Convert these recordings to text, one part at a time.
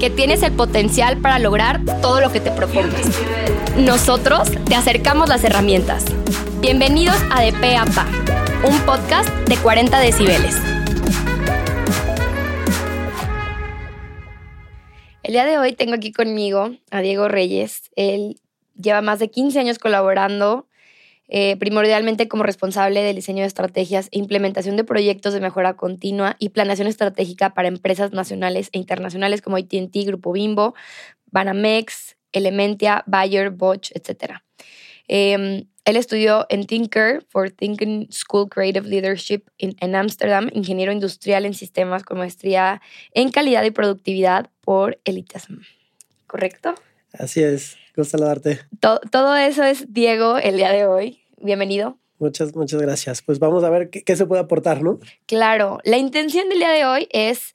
que tienes el potencial para lograr todo lo que te propongas. Nosotros te acercamos las herramientas. Bienvenidos a De Pe a Pa, un podcast de 40 decibeles. El día de hoy tengo aquí conmigo a Diego Reyes. Él lleva más de 15 años colaborando, eh, primordialmente como responsable del diseño de estrategias e implementación de proyectos de mejora continua y planeación estratégica para empresas nacionales e internacionales como ATT, Grupo Bimbo, Banamex, Elementia, Bayer, Bosch, etc. Em, él estudió en Tinker for Thinking School Creative Leadership en Ámsterdam, ingeniero industrial en sistemas con maestría en calidad y productividad por Elitasm. ¿Correcto? Así es, gusto saludarte. Todo, eso es Diego el día de hoy. Bienvenido. Muchas, muchas gracias. Pues vamos a ver qué, se puede aportar, ¿no? Claro, la intención del día de hoy es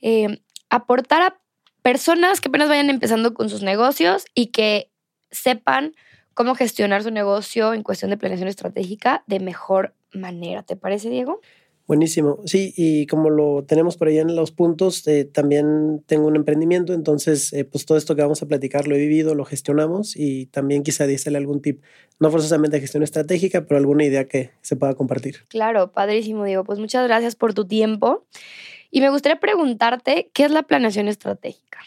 eh, aportar a personas que apenas vayan empezando con sus negocios y que sepan cómo gestionar su negocio en cuestión de planeación estratégica de mejor manera. ¿Te parece, Diego? Buenísimo. Sí, y como lo tenemos por ahí en los puntos, eh, también tengo un emprendimiento, entonces eh, pues todo esto que vamos a platicar lo he vivido, lo gestionamos y también quizá dísele algún tip, no forzosamente de gestión estratégica, pero alguna idea que se pueda compartir. Claro, padrísimo, Diego. Pues muchas gracias por tu tiempo. Y me gustaría preguntarte, ¿qué es la planeación estratégica?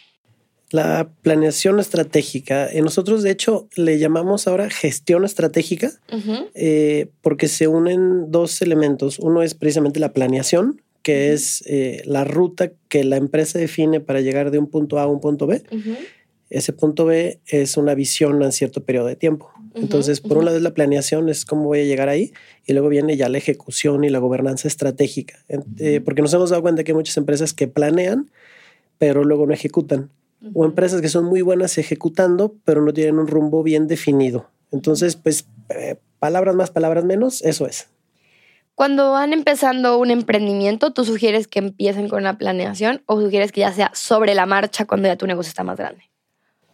La planeación estratégica, eh, nosotros de hecho le llamamos ahora gestión estratégica eh, porque se unen dos elementos. Uno es precisamente la planeación, que es eh, la ruta que la empresa define para llegar de un punto A a un punto B. Ese punto B es una visión en cierto periodo de tiempo. Entonces, por un lado es la planeación, es cómo voy a llegar ahí, y luego viene ya la ejecución y la gobernanza estratégica. porque nos hemos dado cuenta que hay muchas empresas que planean, pero luego no ejecutan o empresas que son muy buenas ejecutando, pero no tienen un rumbo bien definido. Entonces, pues, eh, palabras más, palabras menos, eso es. Cuando van empezando un emprendimiento, ¿tú sugieres que empiecen con la planeación o sugieres que ya sea sobre la marcha cuando ya tu negocio está más grande?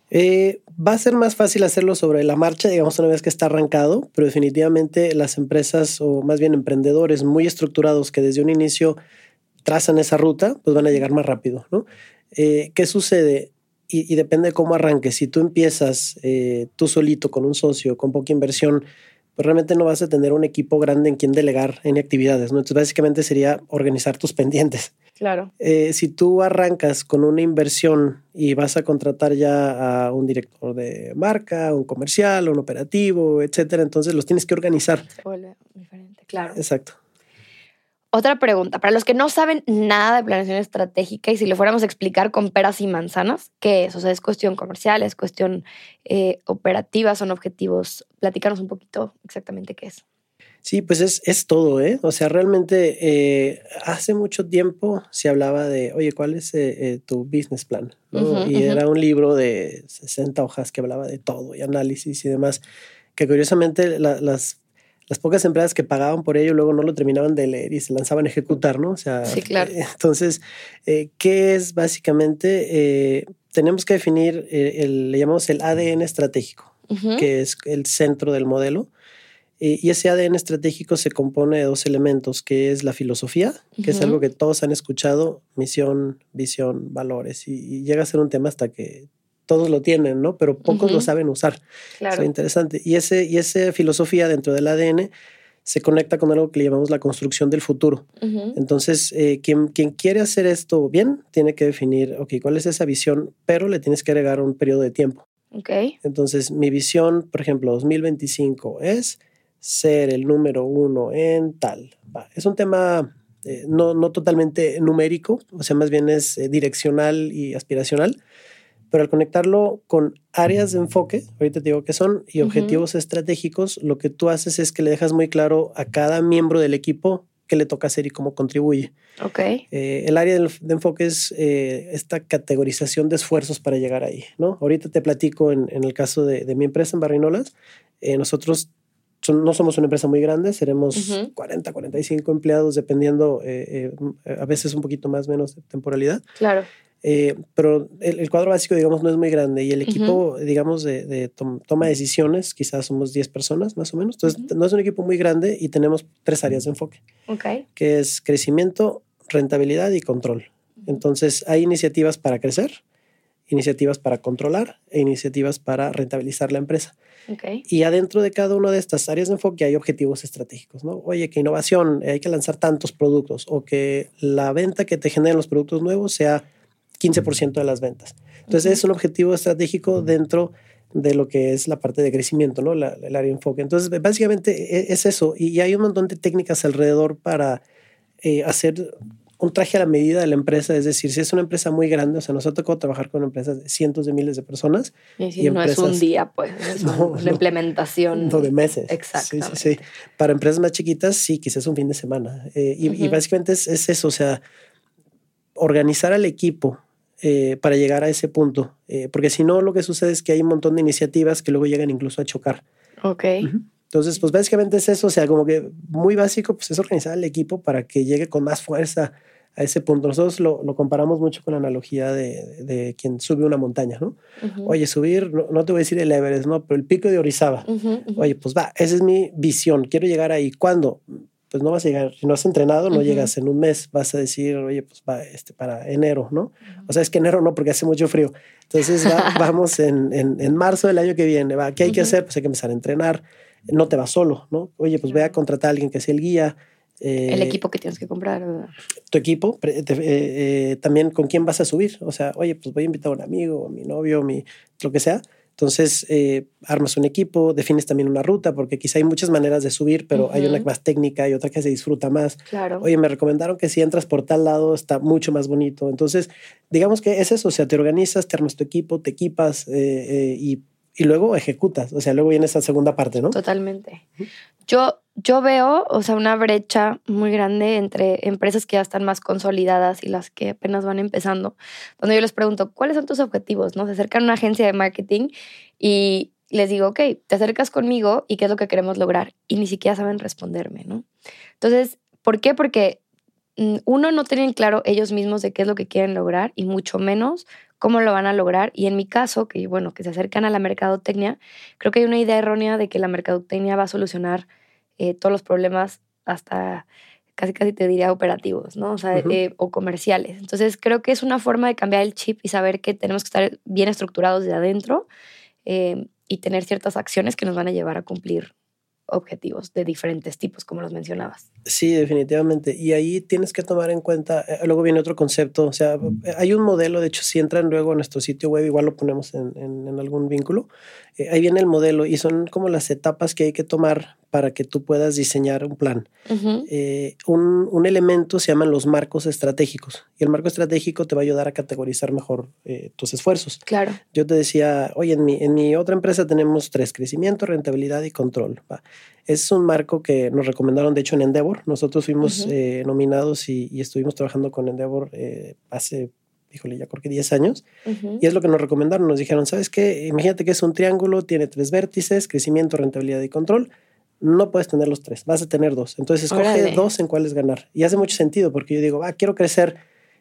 Eh, va a ser más fácil hacerlo sobre la marcha, digamos, una vez que está arrancado, pero definitivamente las empresas o más bien emprendedores muy estructurados que desde un inicio trazan esa ruta, pues van a llegar más rápido, ¿no? Eh, ¿Qué sucede? Y, depende de cómo arranques. Si tú empiezas eh, tú solito con un socio, con poca inversión, pues realmente no vas a tener un equipo grande en quien delegar en actividades, ¿no? Entonces básicamente sería organizar tus pendientes. Claro. Eh, si tú arrancas con una inversión y vas a contratar ya a un director de marca, un comercial, un operativo, etcétera, entonces los tienes que organizar. Se vuelve diferente, claro. Exacto. Otra pregunta, para los que no saben nada de planeación estratégica y si le fuéramos a explicar con peras y manzanas, ¿qué es? O sea, es cuestión comercial, es cuestión eh, operativa, son objetivos. Platícanos un poquito exactamente qué es. Sí, pues es, es todo, ¿eh? O sea, realmente eh, hace mucho tiempo se hablaba de, oye, ¿cuál es eh, tu business plan? y era un libro de 60 hojas que hablaba de todo y análisis y demás, que curiosamente las las pocas empresas que pagaban por ello luego no lo terminaban de leer y se lanzaban a ejecutar, ¿no? O sea, sí, claro. Eh, entonces, eh, ¿qué es básicamente? Eh, tenemos que definir, el, le llamamos el ADN estratégico, que es el centro del modelo. y ese ADN estratégico se compone de dos elementos, que es la filosofía, que es algo que todos han escuchado, misión, visión, valores, y llega a ser un tema hasta que todos lo tienen, ¿no? Pero pocos lo saben usar. Claro. Es interesante. Y, ese, y esa filosofía dentro del ADN se conecta con algo que le llamamos la construcción del futuro. Entonces, eh, quien, quien, quiere hacer esto bien, tiene que definir, ok, cuál es esa visión, pero le tienes que agregar un periodo de tiempo. Ok. Entonces, mi visión, por ejemplo, 2025 es ser el número uno en tal. Es un tema eh, no, no, totalmente numérico, o sea, más bien es eh, direccional y aspiracional pero al conectarlo con áreas de enfoque, ahorita te digo que son, y objetivos estratégicos, lo que tú haces es que le dejas muy claro a cada miembro del equipo qué le toca hacer y cómo contribuye. Ok. Eh, el área de, enfoque es eh, esta categorización de esfuerzos para llegar ahí, ¿no? Ahorita te platico en, el caso de, mi empresa en Barrinolas, eh, nosotros no somos una empresa muy grande, seremos 40, 45 empleados, dependiendo, a veces un poquito más, menos de temporalidad. Claro. Eh, pero el, cuadro básico, digamos, no es muy grande y el equipo, digamos, de, toma de decisiones, quizás somos 10 personas más o menos. Entonces, no es un equipo muy grande y tenemos tres áreas de enfoque, okay. que es crecimiento, rentabilidad y control. Entonces, hay iniciativas para crecer, iniciativas para controlar e iniciativas para rentabilizar la empresa. Okay. Y adentro de cada una de estas áreas de enfoque hay objetivos estratégicos, ¿no? Oye, que innovación, hay que lanzar tantos productos o que la venta que te generen los productos nuevos sea 15% de las ventas. Entonces, es un objetivo estratégico dentro de lo que es la parte de crecimiento, ¿no? el área de enfoque. Entonces, básicamente e, es eso. Y hay un montón de técnicas alrededor para eh, hacer un traje a la medida de la empresa. Es decir, si es una empresa muy grande, o sea, nos ha tocado trabajar con empresas de cientos de miles de personas. Y, no es un día, pues, es una implementación. No, de meses. Exacto. Sí, sí, sí. Para empresas más chiquitas, sí, quizás un fin de semana. Eh, y, básicamente es, es eso, o sea, organizar al equipo eh, para llegar a ese punto. Eh, porque si no, lo que sucede es que hay un montón de iniciativas que luego llegan incluso a chocar. Ok. Entonces, pues básicamente es eso, o sea, como que muy básico, pues es organizar el equipo para que llegue con más fuerza a ese punto. Nosotros lo, lo comparamos mucho con la analogía de, de, quien sube una montaña, ¿no? Oye, subir, no, te voy a decir el Everest, ¿no? Pero el pico de Orizaba. Oye, pues va, esa es mi visión, quiero llegar ahí. ¿Cuándo? Pues no vas a llegar, si no has entrenado, no llegas en un mes, vas a decir, oye, pues va este, para enero, ¿no? O sea, es que enero no, porque hace mucho frío. Entonces vamos en, en, marzo del año que viene, va, ¿qué hay que hacer? Pues hay que empezar a entrenar, no te vas solo, ¿no? Oye, pues ve a contratar a alguien que sea el guía. el eh, equipo que tienes que comprar. Tu equipo, eh, eh, también con quién vas a subir. O sea, oye, pues voy a invitar a un amigo, a mi novio, mi, lo que sea entonces, eh, armas un equipo, defines también una ruta, porque quizá hay muchas maneras de subir, pero hay una más técnica y otra que se disfruta más. Claro. Oye, me recomendaron que si entras por tal lado está mucho más bonito. Entonces, digamos que es eso, o sea, te organizas, te armas tu equipo, te equipas eh, eh, y, y, luego ejecutas. O sea, luego viene esa segunda parte, ¿no? Totalmente. Yo, yo veo, o sea, una brecha muy grande entre empresas que ya están más consolidadas y las que apenas van empezando, donde yo les pregunto, ¿cuáles son tus objetivos? ¿No? Se acercan a una agencia de marketing y les digo, ok, te acercas conmigo y qué es lo que queremos lograr. Y ni siquiera saben responderme, ¿no? Entonces, ¿por qué? Porque mm, uno no tienen claro ellos mismos de qué es lo que quieren lograr y mucho menos cómo lo van a lograr. Y en mi caso, que bueno, que se acercan a la mercadotecnia, creo que hay una idea errónea de que la mercadotecnia va a solucionar eh, todos los problemas hasta casi casi te diría operativos, ¿no? O sea, eh, o comerciales. Entonces creo que es una forma de cambiar el chip y saber que tenemos que estar bien estructurados de adentro eh, y tener ciertas acciones que nos van a llevar a cumplir objetivos de diferentes tipos, como los mencionabas. Sí, definitivamente. Y ahí tienes que tomar en cuenta, eh, luego viene otro concepto, o sea, hay un modelo, de hecho, si entran luego a nuestro sitio web, igual lo ponemos en, en, algún vínculo, eh, ahí viene el modelo y son como las etapas que hay que tomar para que tú puedas diseñar un plan. Eh, un, un, elemento se llaman los marcos estratégicos y el marco estratégico te va a ayudar a categorizar mejor tus esfuerzos. Claro. Yo te decía, oye, en mi, en mi otra empresa tenemos tres, crecimiento, rentabilidad y control. Es un marco que nos recomendaron, de hecho, en Endeavor. Nosotros fuimos eh, nominados y, estuvimos trabajando con Endeavor eh, hace, híjole, ya creo que 10 años. Y es lo que nos recomendaron. Nos dijeron, ¿sabes qué? Imagínate que es un triángulo, tiene tres vértices, crecimiento, rentabilidad y control. No puedes tener los tres, vas a tener dos. Entonces, escoge dos en cuáles ganar. Y hace mucho sentido porque yo digo, va, quiero crecer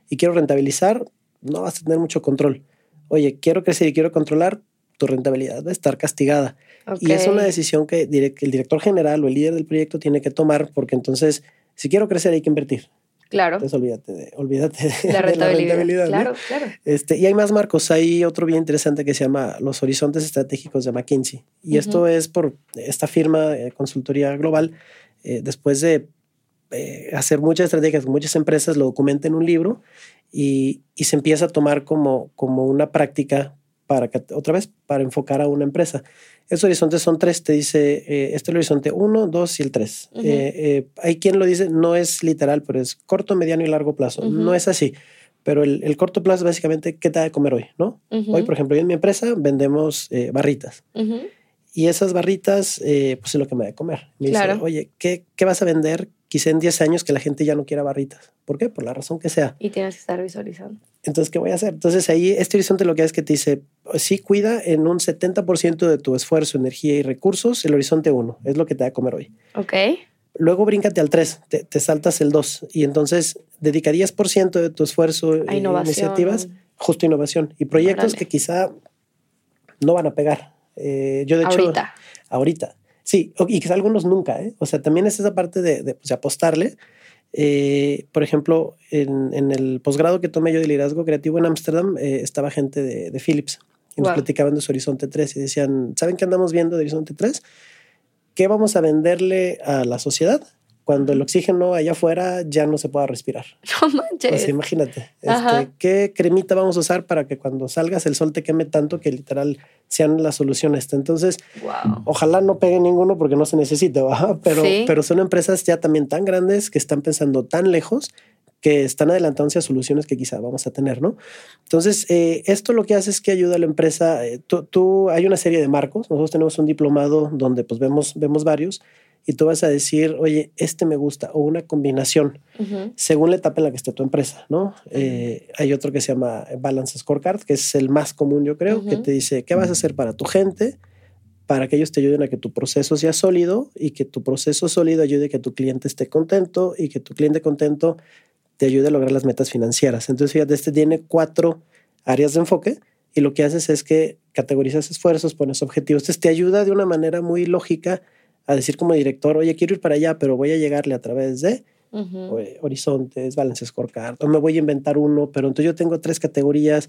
y quiero rentabilizar, no vas a tener mucho control. Oye, quiero crecer y quiero controlar, tu rentabilidad va a estar castigada. Y es una decisión que el director general o el líder del proyecto tiene que tomar porque entonces, si quiero crecer, hay que invertir. Claro. Entonces olvídate de, olvídate la rentabilidad. claro, claro. Este, y hay más marcos. Hay otro bien interesante que se llama los horizontes estratégicos de McKinsey. Y esto es por esta firma de consultoría global, eh, después de eh, hacer muchas estrategias, muchas empresas lo documenta en un libro y, y, se empieza a tomar como, como una práctica para, otra vez, para enfocar a una empresa. Esos horizontes son tres, te dice, eh, este es el horizonte uno, dos y el tres. Eh, eh, hay quien lo dice, no es literal, pero es corto, mediano y largo plazo. No es así. Pero el, corto plazo es básicamente qué te da de comer hoy, ¿no? Hoy, por ejemplo, en mi empresa vendemos barritas. Y esas barritas, pues es lo que me da de comer. Me dice, oye, ¿qué, ¿qué vas a vender quizá en 10 años que la gente ya no quiera barritas. ¿Por qué? Por la razón que sea. Y tienes que estar visualizando. Entonces, ¿qué voy a hacer? Entonces ahí este horizonte lo que hace es que te dice, sí cuida en un 70% de tu esfuerzo, energía y recursos el horizonte 1, es lo que te va a comer hoy. Ok. Luego bríncate al 3, te, saltas el 2 y entonces dedica 10% de tu esfuerzo a iniciativas, justo innovación y proyectos que quizá no van a pegar. Eh, yo de hecho... Ahorita. Ahorita. Sí, y quizá algunos nunca, ¿eh? O sea, también es esa parte de, pues, apostarle. Eh, por ejemplo, en, el posgrado que tomé yo de liderazgo creativo en Ámsterdam, eh, estaba gente de, Philips y nos platicaban de su Horizonte 3 y decían, ¿saben qué andamos viendo de Horizonte 3? ¿Qué vamos a venderle a la sociedad? Cuando el oxígeno allá afuera ya no se pueda respirar. No manches. Pues imagínate, este, ¿qué cremita vamos a usar para que cuando salgas el sol te queme tanto que literal sean la solución esta? Entonces, ojalá no pegue ninguno porque no se necesita, pero, pero son empresas ya también tan grandes que están pensando tan lejos que están adelantándose a soluciones que quizá vamos a tener, ¿no? Entonces, eh, esto lo que hace es que ayuda a la empresa. Eh, tú, hay una serie de marcos. Nosotros tenemos un diplomado donde pues vemos, vemos varios y tú vas a decir, oye, este me gusta, o una combinación, según la etapa en la que esté tu empresa, ¿no? Eh, hay otro que se llama Balance Scorecard, que es el más común, yo creo, que te dice, ¿qué vas a hacer para tu gente? Para que ellos te ayuden a que tu proceso sea sólido y que tu proceso sólido ayude a que tu cliente esté contento y que tu cliente contento te ayude a lograr las metas financieras. Entonces, fíjate, este tiene cuatro áreas de enfoque y lo que haces es que categorizas esfuerzos, pones objetivos. Entonces, te ayuda de una manera muy lógica a decir como director, oye, quiero ir para allá, pero voy a llegarle a través de horizontes, balance scorecard, o me voy a inventar uno, pero entonces yo tengo tres categorías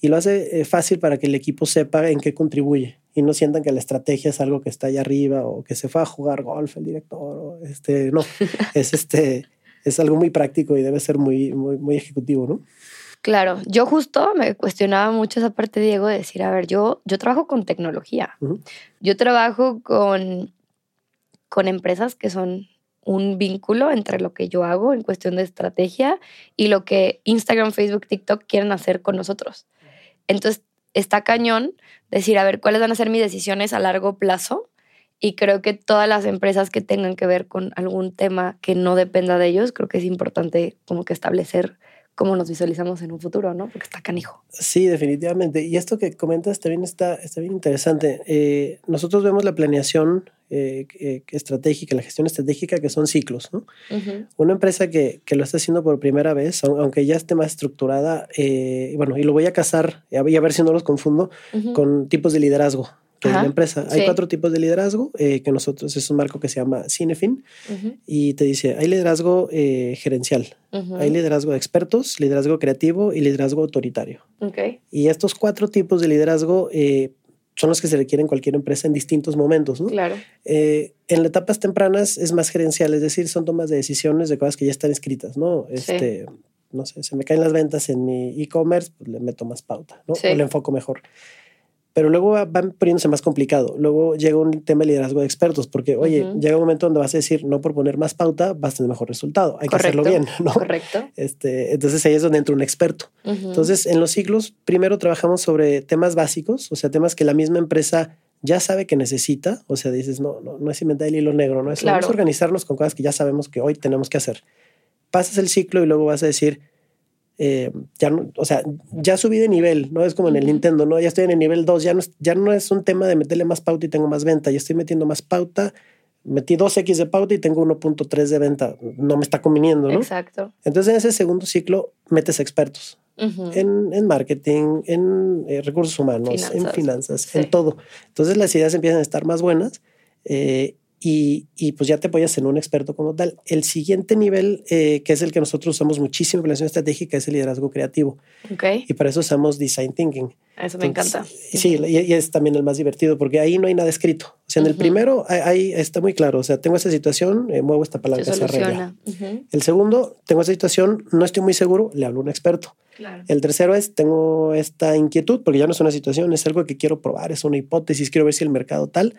y lo hace eh, fácil para que el equipo sepa en qué contribuye y no sientan que la estrategia es algo que está allá arriba o que se fue a jugar golf el director, o este, no, es este, es algo muy práctico y debe ser muy, muy, muy ejecutivo, ¿no? Claro, yo justo me cuestionaba mucho esa parte, Diego, de decir, a ver, yo, yo trabajo con tecnología, yo trabajo con con empresas que son un vínculo entre lo que yo hago en cuestión de estrategia y lo que Instagram, Facebook, TikTok quieren hacer con nosotros. Entonces, está cañón decir, a ver, cuáles van a ser mis decisiones a largo plazo. Y creo que todas las empresas que tengan que ver con algún tema que no dependa de ellos, creo que es importante como que establecer cómo nos visualizamos en un futuro, ¿no? Porque está canijo. Sí, definitivamente. Y esto que comentas también está, está bien interesante. Eh, nosotros vemos la planeación eh, eh, estratégica, la gestión estratégica, que son ciclos, ¿no? Una empresa que, que, lo está haciendo por primera vez, aunque ya esté más estructurada, bueno, y lo voy a casar, y a ver si no los confundo, con tipos de liderazgo que es la empresa. Hay cuatro tipos de liderazgo eh, que nosotros es un marco que se llama Cinefin y te dice, hay liderazgo eh, gerencial, hay liderazgo de expertos, liderazgo creativo y liderazgo autoritario. Okay. Y estos cuatro tipos de liderazgo eh, son los que se requieren en cualquier empresa en distintos momentos. ¿no? Claro. en las etapas tempranas es más gerencial, es decir, son tomas de decisiones de cosas que ya están escritas, ¿no? Este, no sé, se me caen las ventas en mi e-commerce, pues le meto más pauta, ¿no? O le enfoco mejor pero luego van poniéndose más complicado. Luego llega un tema de liderazgo de expertos, porque, oye, llega un momento donde vas a decir, no por poner más pauta, vas a tener mejor resultado. Hay que hacerlo bien, ¿no? Correcto. Este, entonces ahí es donde entra un experto. Entonces, en los ciclos, primero trabajamos sobre temas básicos, o sea, temas que la misma empresa ya sabe que necesita. O sea, dices, no, no, no es inventar el hilo negro, no es, vamos a organizarnos con cosas que ya sabemos que hoy tenemos que hacer. Pasas el ciclo y luego vas a decir, eh, ya no, o sea, ya subí de nivel, no es como en el Nintendo, no, ya estoy en el nivel 2, ya no, es, ya no es un tema de meterle más pauta y tengo más venta, ya estoy metiendo más pauta, metí 2X de pauta y tengo 1.3 de venta, no me está conviniendo, ¿no? Exacto. Entonces en ese segundo ciclo metes expertos. En, en, marketing, en eh, recursos humanos, en finanzas, en todo. Entonces las ideas empiezan a estar más buenas eh, y, y, pues ya te apoyas en un experto como tal. El siguiente nivel, eh, que es el que nosotros usamos muchísimo en relación estratégica, es el liderazgo creativo. Okay. Y para eso usamos design thinking. Eso me encanta. Sí, y, es también el más divertido porque ahí no hay nada escrito. O sea, en el primero ahí está muy claro. O sea, tengo esta situación, eh, muevo esta palanca, se, arregla. El segundo, tengo esta situación, no estoy muy seguro, le hablo a un experto. Claro. El tercero es, tengo esta inquietud, porque ya no es una situación, es algo que quiero probar, es una hipótesis, quiero ver si el mercado tal,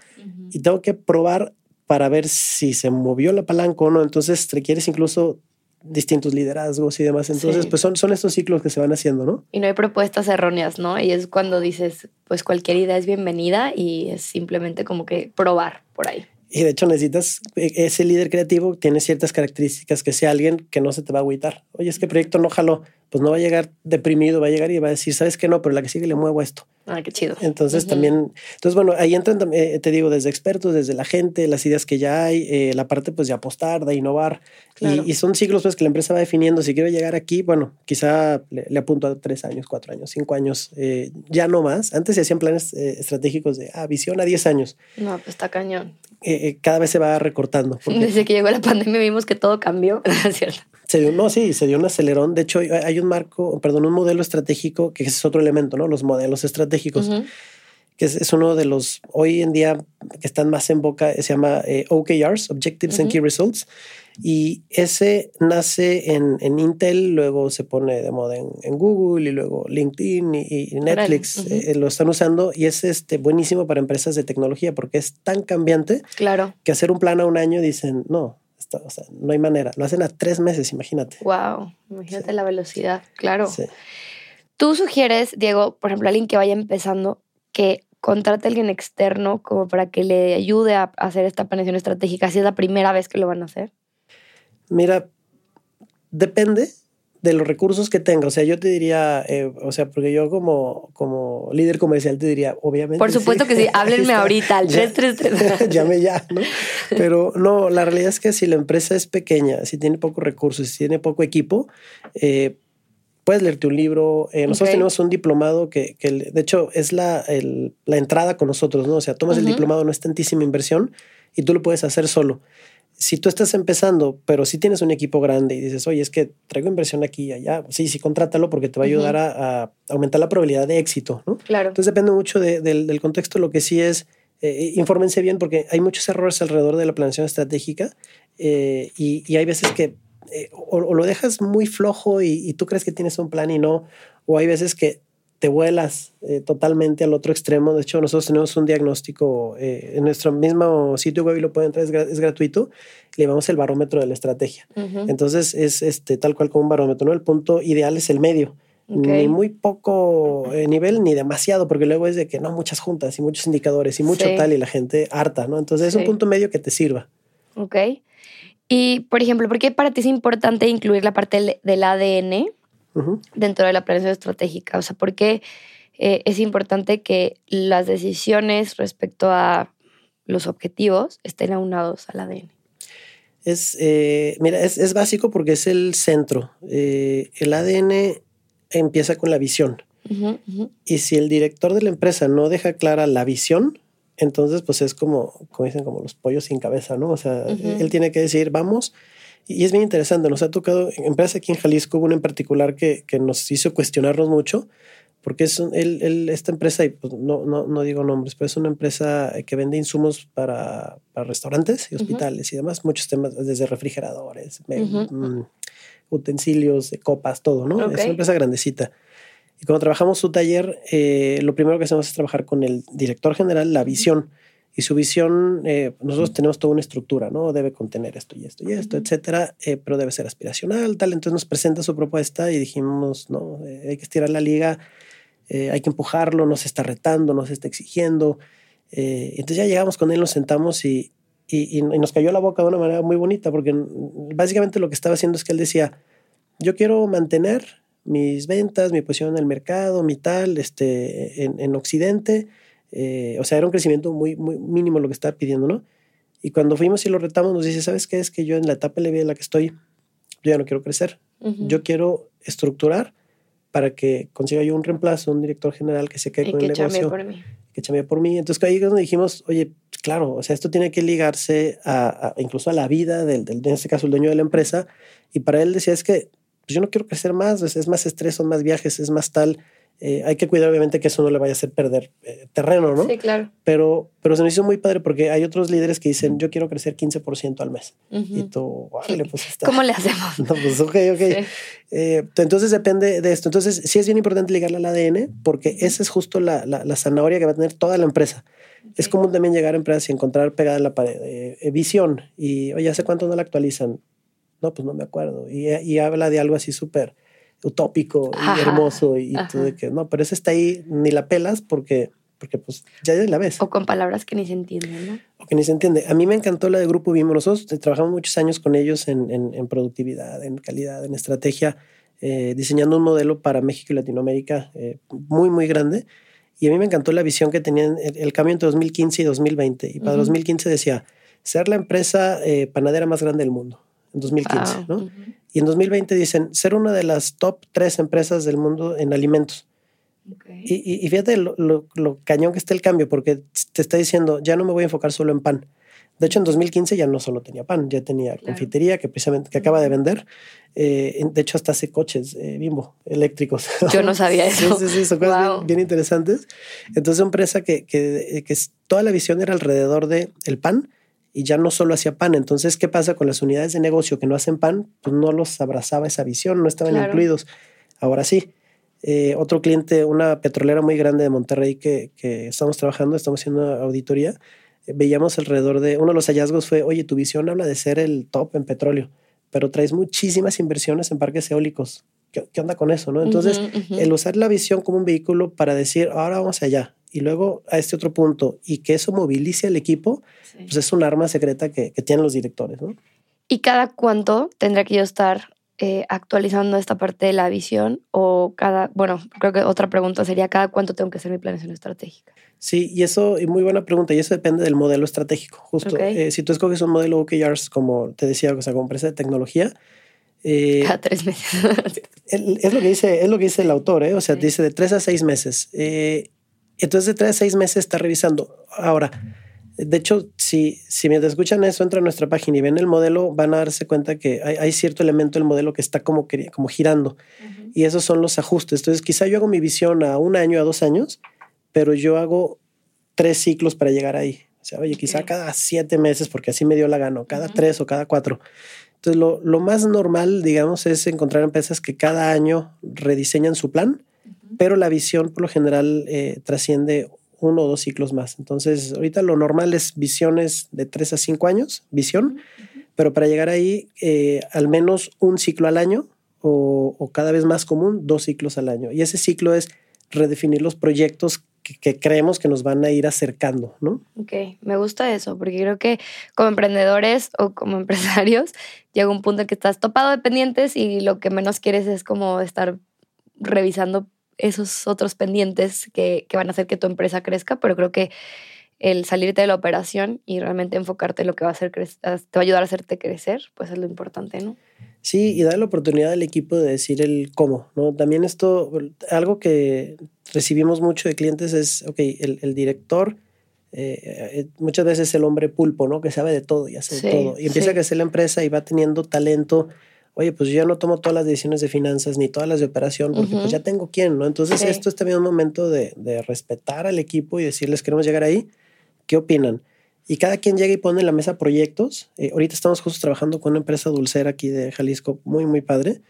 y tengo que probar para ver si se movió la palanca o no. Entonces requieres incluso distintos liderazgos y demás. Entonces, pues son, son estos ciclos que se van haciendo, ¿no? Y no hay propuestas erróneas, ¿no? Y es cuando dices, pues cualquier idea es bienvenida y es simplemente como que probar por ahí. Y de hecho necesitas, e, ese líder creativo tiene ciertas características que sea alguien que no se te va a agüitar. Oye, es que el proyecto no jaló, pues no va a llegar deprimido, va a llegar y va a decir, ¿sabes qué? No, pero la que sigue le muevo esto. Ah, qué chido. Entonces también, entonces bueno, ahí entran, eh, te digo, desde expertos, desde la gente, las ideas que ya hay, eh, la parte pues de apostar, de innovar. Y, son ciclos pues que la empresa va definiendo. Si quiero llegar aquí, bueno, quizá le, apunto a tres años, cuatro años, cinco años, eh, ya no más. Antes se hacían planes estratégicos de, ah, visión a diez años. No, pues está cañón. cada vez se va recortando. Desde que llegó la pandemia vimos que todo cambió, ¿cierto? Se dio, no, sí, se dio un acelerón. De hecho, hay un marco, perdón, un modelo estratégico, que es otro elemento, ¿no? Los modelos estratégicos, que es, uno de los hoy en día que están más en boca, se llama eh, OKRs, Objectives and Key Results. Y ese nace en, en, Intel, luego se pone de moda en, Google y luego LinkedIn y, Netflix eh, lo están usando y es este, buenísimo para empresas de tecnología porque es tan cambiante claro. que hacer un plan a un año dicen, no, o sea, no hay manera. Lo hacen a tres meses, imagínate. Wow, imagínate la velocidad, claro. Tú sugieres, Diego, por ejemplo, a alguien que vaya empezando, que contrate a alguien externo como para que le ayude a hacer esta planeación estratégica, si es la primera vez que lo van a hacer. Mira, depende de los recursos que tenga. O sea, yo te diría, eh, o sea, porque yo como, como líder comercial te diría, obviamente. Por supuesto que sí, háblenme ahorita al 333. Llame ya, ¿no? Pero no, la realidad es que si la empresa es pequeña, si tiene pocos recursos, si tiene poco equipo, eh, puedes leerte un libro. Eh, nosotros tenemos un diplomado que, que, de hecho, es la, el, la entrada con nosotros, ¿no? O sea, tomas el diplomado, no es tantísima inversión y tú lo puedes hacer solo si tú estás empezando, pero si tienes un equipo grande y dices, oye, es que traigo inversión aquí y allá, sí, sí, contrátalo porque te va a ayudar a, aumentar la probabilidad de éxito, ¿no? Claro. Entonces depende mucho del, contexto. Lo que sí es, eh, infórmense bien porque hay muchos errores alrededor de la planeación estratégica eh, y, hay veces que eh, o, lo dejas muy flojo y, y tú crees que tienes un plan y no, o hay veces que te vuelas eh, totalmente al otro extremo. De hecho, nosotros tenemos un diagnóstico eh, en nuestro mismo sitio web y lo pueden entrar, es, gratuito. Le llamamos el barómetro de la estrategia. Entonces, es este, tal cual como un barómetro. ¿no? El punto ideal es el medio. Ni muy poco eh, nivel ni demasiado, porque luego es de que no, muchas juntas y muchos indicadores y mucho tal y la gente harta, ¿no? Entonces, es un punto medio que te sirva. Ok. Y, por ejemplo, ¿por qué para ti es importante incluir la parte del ADN? Dentro de la planeación estratégica. O sea, porque eh, es importante que las decisiones respecto a los objetivos estén aunados al ADN. Es, eh, mira, es, básico porque es el centro. Eh, el ADN empieza con la visión. Y si el director de la empresa no deja clara la visión, entonces pues es como, como dicen, como los pollos sin cabeza, ¿no? O sea, él tiene que decir, vamos, y es bien interesante, nos ha tocado, empresas aquí en Jalisco, hubo una en particular que, que nos hizo cuestionarnos mucho, porque es él, esta empresa, y pues no, no, no, digo nombres, pero es una empresa que vende insumos para, para restaurantes y hospitales y demás, muchos temas, desde refrigeradores, mm, utensilios, copas, todo, ¿no? Es una empresa grandecita. Y cuando trabajamos su taller, eh, lo primero que hacemos es trabajar con el director general, la visión y su visión, eh, nosotros tenemos toda una estructura, ¿no? Debe contener esto y esto y esto, etcétera, eh, pero debe ser aspiracional, tal. Entonces nos presenta su propuesta y dijimos, no, eh, hay que estirar la liga, hay que empujarlo, nos está retando, nos está exigiendo. entonces ya llegamos con él, nos sentamos y, y, y, nos cayó la boca de una manera muy bonita, porque básicamente lo que estaba haciendo es que él decía, yo quiero mantener mis ventas, mi posición en el mercado, mi tal, este, en, en Occidente eh, o sea, era un crecimiento muy, muy mínimo lo que estaba pidiendo, ¿no? Y cuando fuimos y lo retamos, nos dice, ¿sabes qué? Es que yo en la etapa de vida en la que estoy, yo ya no quiero crecer. Yo quiero estructurar para que consiga yo un reemplazo, un director general que se quede con el negocio. Por mí. Que chame por mí. Entonces ahí nos dijimos, oye, claro, o sea, esto tiene que ligarse a, incluso a la vida del, del, en este caso, el dueño de la empresa. Y para él decía, es que pues yo no quiero crecer más, es más estrés, son más viajes, es más tal. Eh, hay que cuidar obviamente que eso no le vaya a hacer perder eh, terreno, ¿no? Sí, claro. Pero, pero se me hizo muy padre porque hay otros líderes que dicen, yo quiero crecer 15% al mes. Y tú, vale, pues está. ¿Cómo le hacemos? No, pues ok, ok. Eh, entonces depende de esto. Entonces sí es bien importante ligarla al ADN porque esa es justo la, la, zanahoria que va a tener toda la empresa. Es común también llegar a empresas y encontrar pegada en la pared visión y, oye, ¿hace cuánto no la actualizan? No, pues no me acuerdo. Y, y habla de algo así súper utópico y hermoso y, tú de que no, pero ese está ahí, ni la pelas porque porque pues ya la ves. O con palabras que ni se entienden, ¿no? O que ni se entiende. A mí me encantó la de Grupo Bimbo. Nosotros trabajamos muchos años con ellos en, en, productividad, en calidad, en estrategia, eh, diseñando un modelo para México y Latinoamérica eh, muy, muy grande. Y a mí me encantó la visión que tenían el, cambio entre 2015 y 2020. Y para 2015 decía, ser la empresa eh, panadera más grande del mundo, en 2015, ¿no? Y en 2020 dicen, ser una de las top tres empresas del mundo en alimentos. Y, fíjate lo, lo, cañón que está el cambio, porque te está diciendo, ya no me voy a enfocar solo en pan. De hecho, en 2015 ya no solo tenía pan, ya tenía confitería que precisamente que acaba de vender. Eh, de hecho, hasta hace coches eh, bimbo eléctricos. Yo no sabía eso. sí, sí, son cosas bien, interesantes. Entonces, una empresa que, que, que, toda la visión era alrededor de el pan y ya no solo hacía pan. Entonces, ¿qué pasa con las unidades de negocio que no hacen pan? Pues no los abrazaba esa visión, no estaban incluidos. Ahora sí. Eh, otro cliente, una petrolera muy grande de Monterrey que, que estamos trabajando, estamos haciendo auditoría, eh, veíamos alrededor de, uno de los hallazgos fue, oye, tu visión habla de ser el top en petróleo, pero traes muchísimas inversiones en parques eólicos. ¿Qué, onda con eso? ¿no? Entonces, el usar la visión como un vehículo para decir, ahora vamos allá, y luego a este otro punto, y que eso movilice al equipo, pues es un arma secreta que, que tienen los directores. ¿no? ¿Y cada cuánto tendrá que yo estar eh, actualizando esta parte de la visión o cada, bueno, creo que otra pregunta sería, ¿cada cuánto tengo que hacer mi planeación estratégica? Sí, y eso, y muy buena pregunta, y eso depende del modelo estratégico, justo. Eh, si tú escoges un modelo OKRs, como te decía, o sea, como empresa de tecnología, eh, cada tres meses. es, lo que dice, es lo que dice el autor, ¿eh? o sea, dice de tres a seis meses. Entonces, de seis meses está revisando. Ahora, de hecho, si, si mientras escuchan eso, entran a nuestra página y ven el modelo, van a darse cuenta que hay, cierto elemento del modelo que está como, como girando. Y esos son los ajustes. Entonces, quizá yo hago mi visión a un año, a dos años, pero yo hago tres ciclos para llegar ahí. O sea, oye, quizá cada siete meses, porque así me dio la gana, cada tres o cada cuatro. Entonces, lo, lo, más normal, digamos, es encontrar empresas que cada año rediseñan su plan, pero la visión por lo general eh, trasciende uno o dos ciclos más. Entonces, ahorita lo normal es visiones de tres a cinco años, visión, pero para llegar ahí, eh, al menos un ciclo al año o, cada vez más común, dos ciclos al año. Y ese ciclo es redefinir los proyectos que, creemos que nos van a ir acercando, ¿no? Ok, me gusta eso, porque creo que como emprendedores o como empresarios llega un punto en que estás topado de pendientes y lo que menos quieres es como estar revisando esos otros pendientes que, van a hacer que tu empresa crezca, pero creo que el salirte de la operación y realmente enfocarte en lo que va a hacer te va a ayudar a hacerte crecer, pues es lo importante, ¿no? Sí, y dar la oportunidad al equipo de decir el cómo, ¿no? También esto, algo que recibimos mucho de clientes es, ok, el, director, eh, muchas veces el hombre pulpo, ¿no? Que sabe de todo y hace de todo. Y empieza a crecer la empresa y va teniendo talento oye, pues yo ya no tomo todas las decisiones de finanzas ni todas las de operación porque pues ya tengo quién, ¿no? Entonces esto es también un momento de, de, respetar al equipo y decirles queremos llegar ahí, ¿qué opinan? Y cada quien llega y pone en la mesa proyectos. Eh, ahorita estamos justo trabajando con una empresa dulcera aquí de Jalisco, muy, muy padre.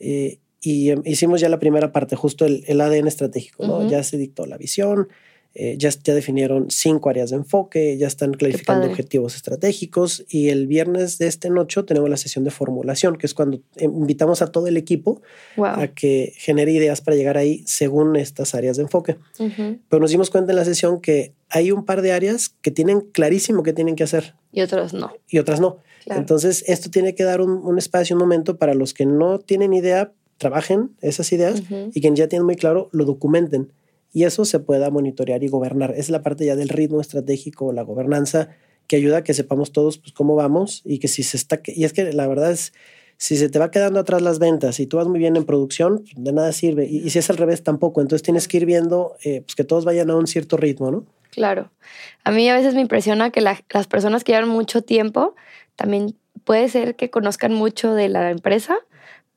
Eh, y em, hicimos ya la primera parte, justo el, el ADN estratégico, ¿no? Ya se dictó la visión, eh, ya, ya definieron cinco áreas de enfoque, ya están clarificando objetivos estratégicos y el viernes de este noche tenemos la sesión de formulación, que es cuando invitamos a todo el equipo a que genere ideas para llegar ahí según estas áreas de enfoque. Pero nos dimos cuenta en la sesión que hay un par de áreas que tienen clarísimo qué tienen que hacer. Y otras no. Y otras no. Entonces, esto tiene que dar un, un, espacio, un momento para los que no tienen idea, trabajen esas ideas y quien ya tienen muy claro, lo documenten y eso se pueda monitorear y gobernar. Es la parte ya del ritmo estratégico, la gobernanza, que ayuda a que sepamos todos pues, cómo vamos y que si se está... Y es que la verdad es, si se te va quedando atrás las ventas y tú vas muy bien en producción, pues, de nada sirve. Y, si es al revés, tampoco. Entonces tienes que ir viendo eh, pues, que todos vayan a un cierto ritmo, ¿no? Claro. A mí a veces me impresiona que las personas que llevan mucho tiempo también puede ser que conozcan mucho de la empresa,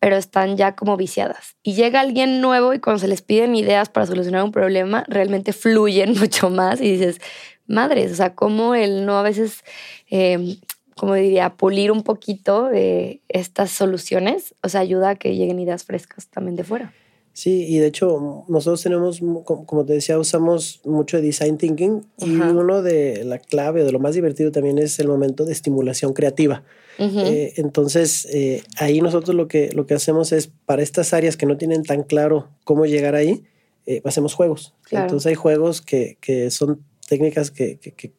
pero están ya como viciadas. Y llega alguien nuevo y cuando se les piden ideas para solucionar un problema, realmente fluyen mucho más y dices, madres, o sea, como él no a veces, eh, como diría, pulir un poquito de estas soluciones, o sea, ayuda a que lleguen ideas frescas también de fuera. Sí, y de hecho nosotros tenemos, como te decía, usamos mucho de design thinking y uno de la clave, de lo más divertido también es el momento de estimulación creativa. Eh, entonces, eh, ahí nosotros lo que, lo que hacemos es, para estas áreas que no tienen tan claro cómo llegar ahí, eh, hacemos juegos. Entonces hay juegos que, que son técnicas que, que,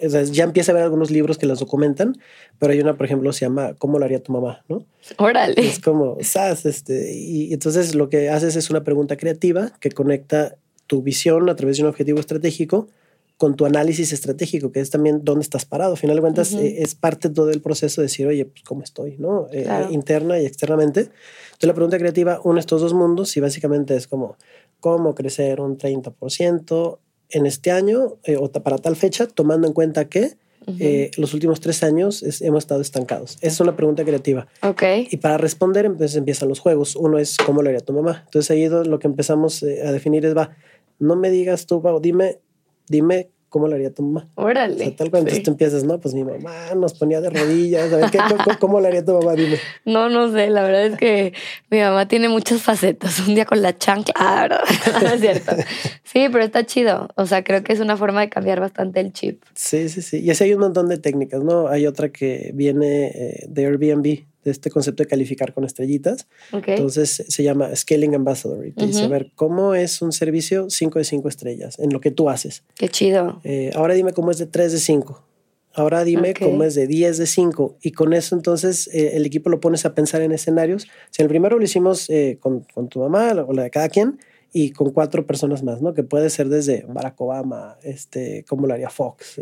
ya empieza a ver algunos libros que las documentan, pero hay una, por ejemplo, se llama ¿Cómo lo haría tu mamá? ¿no? Órale. Es como, ¿sabes? Este, y entonces lo que haces es una pregunta creativa que conecta tu visión a través de un objetivo estratégico con tu análisis estratégico, que es también dónde estás parado. Al final de cuentas, eh, es parte todo el proceso de decir, oye, pues cómo estoy, ¿no? Eh, interna y externamente. Entonces, la pregunta creativa une estos dos mundos y básicamente es como, ¿cómo crecer un 30% en este año eh, o para tal fecha, tomando en cuenta que los últimos tres años hemos estado estancados? Esa es una pregunta creativa. Ok. Y para responder, entonces empiezan los juegos. Uno es, ¿cómo lo haría tu mamá? Entonces, ahí lo que empezamos a definir es, va, no me digas tú, dime dime cómo lo haría tu mamá. Órale. O sea, tal cual, entonces tú empiezas, no, pues mi mamá nos ponía de rodillas, a ver, ¿qué, cómo, lo haría tu mamá? Dime. No, no sé, la verdad es que mi mamá tiene muchas facetas. Un día con la chancla, ah, no, es cierto. Sí, pero está chido. O sea, creo que es una forma de cambiar bastante el chip. Sí, sí, sí. Y así hay un montón de técnicas, ¿no? Hay otra que viene eh, de Airbnb, de este concepto de calificar con estrellitas. Entonces se llama Scaling Ambassador y te dice, a ver, ¿cómo es un servicio 5 de 5 estrellas en lo que tú haces? Qué chido. Eh, ahora dime cómo es de 3 de 5. Ahora dime cómo es de 10 de 5. Y con eso entonces eh, el equipo lo pones a pensar en escenarios. Si el primero lo hicimos eh, con, con, tu mamá o la de cada quien y con cuatro personas más, ¿no? Que puede ser desde Barack Obama, este, como lo haría Fox,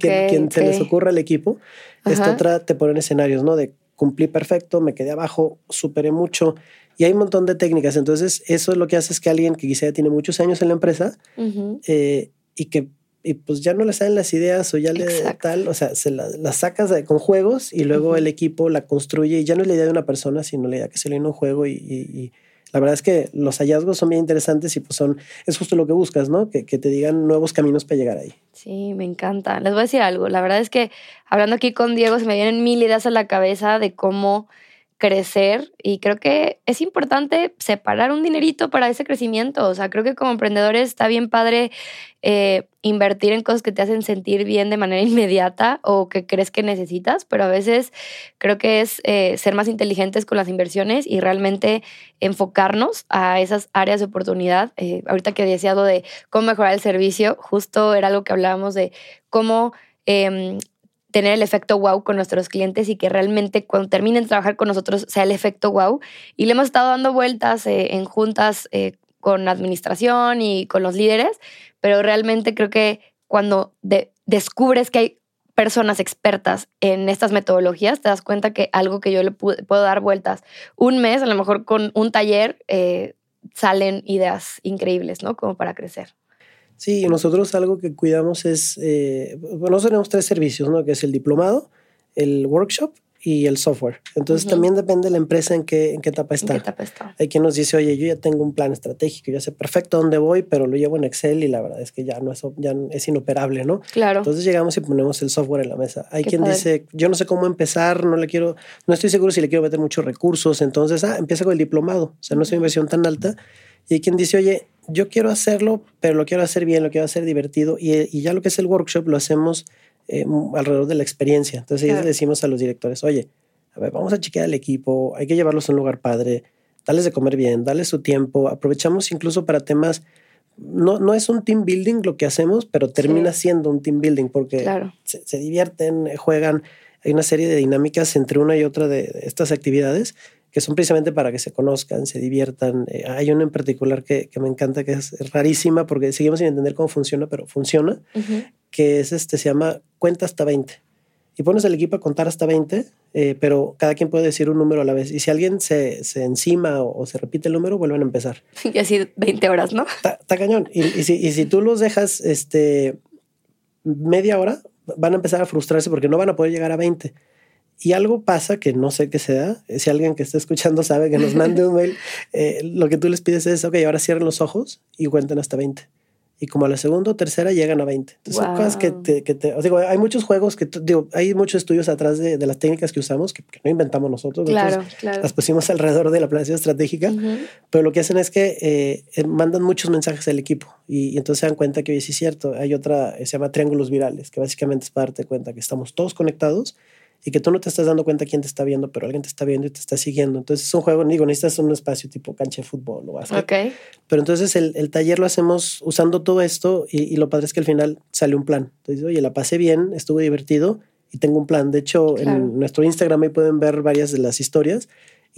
quien, se les ocurra al equipo. Esta otra te ponen escenarios, ¿no? De cumplí perfecto, me quedé abajo, superé mucho. Y hay un montón de técnicas. Entonces, eso es lo que hace es que alguien que quizá ya tiene muchos años en la empresa eh, y que y pues ya no le salen las ideas o ya le tal, o sea, se las la sacas con juegos y luego el equipo la construye y ya no es la idea de una persona, sino la idea que se le en un juego y la verdad es que los hallazgos son bien interesantes y pues son, es justo lo que buscas, ¿no? Que, que, te digan nuevos caminos para llegar ahí. Sí, me encanta. Les voy a decir algo. La verdad es que hablando aquí con Diego se me vienen mil ideas a la cabeza de cómo crecer y creo que es importante separar un dinerito para ese crecimiento. O sea, creo que como emprendedores está bien padre eh, invertir en cosas que te hacen sentir bien de manera inmediata o que crees que necesitas, pero a veces creo que es eh, ser más inteligentes con las inversiones y realmente enfocarnos a esas áreas de oportunidad. Eh, ahorita que decía algo de cómo mejorar el servicio, justo era algo que hablábamos de cómo em, tener el efecto wow con nuestros clientes y que realmente cuando terminen de trabajar con nosotros sea el efecto wow. Y le hemos estado dando vueltas eh, en juntas eh, con la administración y con los líderes, pero realmente creo que cuando descubres que hay personas expertas en estas metodologías, te das cuenta que algo que yo le puedo dar vueltas un mes, a lo mejor con un taller, eh, salen ideas increíbles, ¿no? Como para crecer. Sí, nosotros algo que cuidamos es, eh, nosotros tenemos tres servicios, ¿no? Que es el diplomado, el workshop y el software. Entonces también depende de la empresa en qué, en qué etapa está. ¿En qué etapa está? Hay quien nos dice, oye, yo ya tengo un plan estratégico, ya sé perfecto dónde voy, pero lo llevo en Excel y la verdad es que ya no es, ya es inoperable, ¿no? Claro. Entonces llegamos y ponemos el software en la mesa. Hay quien dice, yo no sé cómo empezar, no le quiero, no estoy seguro si le quiero meter muchos recursos, entonces, ah, empieza con el diplomado. O sea, no es una inversión tan alta. Y hay quien dice, oye, yo quiero hacerlo, pero lo quiero hacer bien, lo quiero hacer divertido y, ya lo que es el workshop lo hacemos eh, alrededor de la experiencia. Entonces ahí decimos a los directores, oye, a ver, vamos a chequear al equipo, hay que llevarlos a un lugar padre, darles de comer bien, darles su tiempo, aprovechamos incluso para temas, no, no es un team building lo que hacemos, pero termina siendo un team building porque se, se divierten, juegan, hay una serie de dinámicas entre una y otra de estas actividades que son precisamente para que se conozcan, se diviertan. Eh, hay una en particular que, que, me encanta, que es rarísima porque seguimos sin entender cómo funciona, pero funciona, que es este, se llama cuenta hasta 20. Y pones al equipo a contar hasta 20, eh, pero cada quien puede decir un número a la vez. Y si alguien se, se encima o, se repite el número, vuelven a empezar. Y así 20 horas, ¿no? Está cañón. Y, y, si, y si tú los dejas este, media hora, van a empezar a frustrarse porque no van a poder llegar a 20. Y algo pasa que no sé qué sea. Si alguien que está escuchando sabe que nos mande un mail, eh, lo que tú les pides es, ok, ahora cierren los ojos y cuenten hasta 20. Y como a la segunda o tercera llegan a 20. Entonces, cosas que te, que te digo, hay muchos juegos que, digo, hay muchos estudios atrás de, de las técnicas que usamos que, no inventamos nosotros. Claro, claro. Las pusimos alrededor de la planeación estratégica, pero lo que hacen es que eh, eh, mandan muchos mensajes al equipo y, y, entonces se dan cuenta que, oye, sí es cierto, hay otra, se llama triángulos virales, que básicamente es para darte cuenta que estamos todos conectados y que tú no te estás dando cuenta quién te está viendo, pero alguien te está viendo y te está siguiendo. Entonces es un juego, digo, necesitas un espacio tipo cancha de fútbol o básquet. Ok. Pero entonces el, el taller lo hacemos usando todo esto y, y, lo padre es que al final sale un plan. Entonces, oye, la pasé bien, estuvo divertido y tengo un plan. De hecho, claro. en nuestro Instagram ahí pueden ver varias de las historias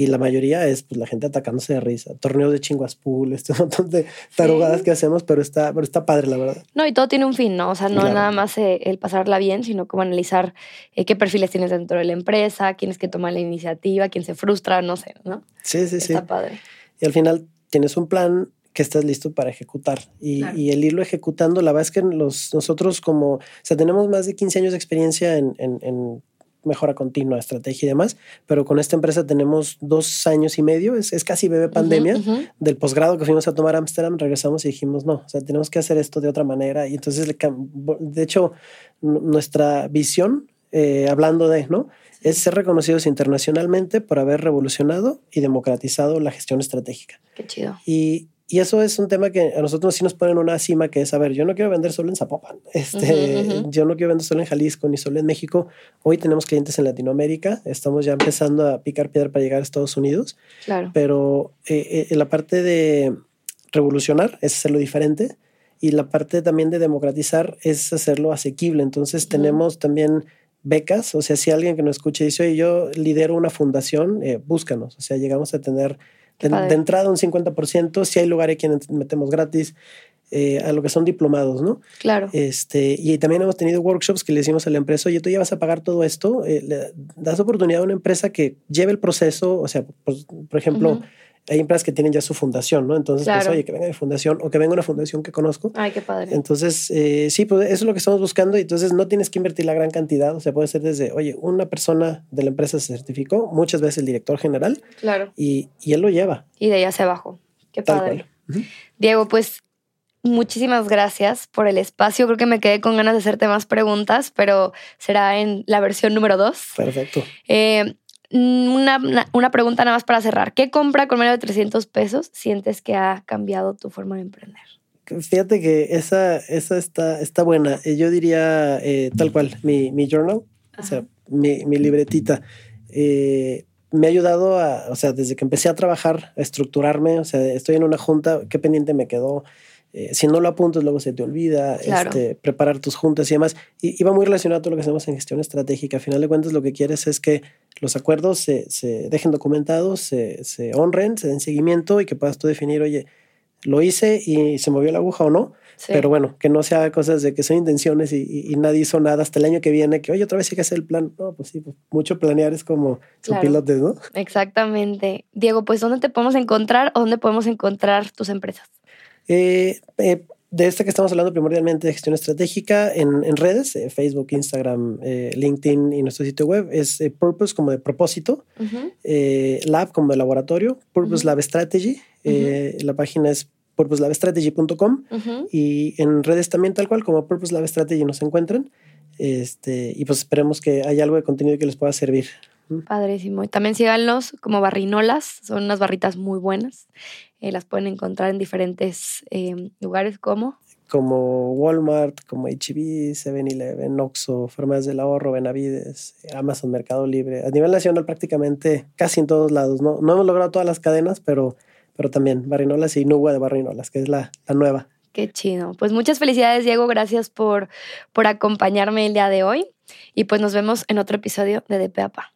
y la mayoría es pues, la gente atacándose de risa. Torneos de chinguas pool, este montón de tarugadas sí. que hacemos, pero está, pero está padre, la verdad. No, y todo tiene un fin, ¿no? O sea, no claro. nada más eh, el pasarla bien, sino como analizar eh, qué perfiles tienes dentro de la empresa, quién es que toma la iniciativa, quién se frustra, no sé, ¿no? Sí, sí, está sí. Está padre. Y al final tienes un plan que estás listo para ejecutar. Y, claro. y, el irlo ejecutando, la verdad es que los, nosotros como, o sea, tenemos más de 15 años de experiencia en, en, en mejora continua, estrategia y demás, pero con esta empresa tenemos dos años y medio, es, es casi bebé pandemia, uh -huh, uh -huh. del posgrado que fuimos a tomar a Amsterdam, regresamos y dijimos, no, o sea, tenemos que hacer esto de otra manera. Y entonces, de hecho, nuestra visión, eh, hablando de, ¿no? es ser reconocidos internacionalmente por haber revolucionado y democratizado la gestión estratégica. Qué chido. Y, y eso es un tema que a nosotros sí nos ponen una cima que es, a ver, yo no quiero vender solo en Zapopan, este, uh -huh. yo no quiero vender solo en Jalisco ni solo en México. Hoy tenemos clientes en Latinoamérica, estamos ya empezando a picar piedra para llegar a Estados Unidos. Claro. Pero eh, eh, la parte de revolucionar es hacerlo diferente y la parte también de democratizar es hacerlo asequible. Entonces uh -huh. tenemos también becas, o sea, si alguien que nos escuche dice, oye, yo lidero una fundación, eh, búscanos, o sea, llegamos a tener de, de, entrada un 50%, si hay lugares que metemos gratis, eh, a lo que son diplomados, ¿no? Claro. Este, y también hemos tenido workshops que le decimos a la empresa, oye, tú ya vas a pagar todo esto, eh, le das oportunidad a una empresa que lleve el proceso, o sea, pues, por ejemplo, uh -huh hay empresas que tienen ya su fundación, ¿no? Entonces, claro. pues, oye, que venga de fundación o que venga una fundación que conozco. Ay, qué padre. Entonces, eh, sí, pues eso es lo que estamos buscando y entonces no tienes que invertir la gran cantidad, o sea, puede ser desde, oye, una persona de la empresa se certificó, muchas veces el director general. Claro. Y, y él lo lleva. Y de ahí hacia abajo. Qué padre. Uh -huh. Diego, pues muchísimas gracias por el espacio. Creo que me quedé con ganas de hacerte más preguntas, pero será en la versión número dos. Perfecto. Eh, una, una, pregunta nada más para cerrar. ¿Qué compra con menos de 300 pesos sientes que ha cambiado tu forma de emprender? Fíjate que esa, esa está, está buena. Yo diría eh, tal cual, mi, mi journal, Ajá. o sea, mi, mi libretita. Eh, me ha ayudado a, o sea, desde que empecé a trabajar, a estructurarme, o sea, estoy en una junta, qué pendiente me quedó, eh, si no lo apuntas, luego se te olvida, claro. este, preparar tus juntas y demás. Y, y, va muy relacionado a todo lo que hacemos en gestión estratégica. A final de cuentas, lo que quieres es que los acuerdos se, se dejen documentados, se, se, honren, se den seguimiento y que puedas tú definir, oye, lo hice y se movió la aguja o no. Sí. Pero bueno, que no sea cosas de que son intenciones y, y, y, nadie hizo nada hasta el año que viene, que oye, otra vez hay que hacer el plan. No, pues sí, pues mucho planear es como claro. pilotes, ¿no? Exactamente. Diego, pues ¿dónde te podemos encontrar o dónde podemos encontrar tus empresas? Eh, eh, de esta que estamos hablando primordialmente de gestión estratégica en, en redes, eh, Facebook, Instagram, eh, LinkedIn y nuestro sitio web es eh, Purpose como de propósito, uh -huh. Lab como de laboratorio, Purpose uh -huh. Lab Strategy, uh -huh. la página es purposelabstrategy.com y en redes también tal cual como Purpose Lab Strategy nos encuentran este, y pues esperemos que haya algo de contenido que les pueda servir. Padrísimo. Y también síganlos como barrinolas, son unas barritas muy buenas. Eh, las pueden encontrar en diferentes eh, lugares como como Walmart, como HB, 7-Eleven, Oxxo, Farmacias del Ahorro, Benavides, Amazon, Mercado Libre. A nivel nacional prácticamente casi en todos lados. No, no hemos logrado todas las cadenas, pero, pero también Barrinolas y Nuba de Barrinolas, que es la, la nueva. Qué chido. Pues muchas felicidades, Diego. Gracias por, por acompañarme el día de hoy. Y pues nos vemos en otro episodio de DPAPA.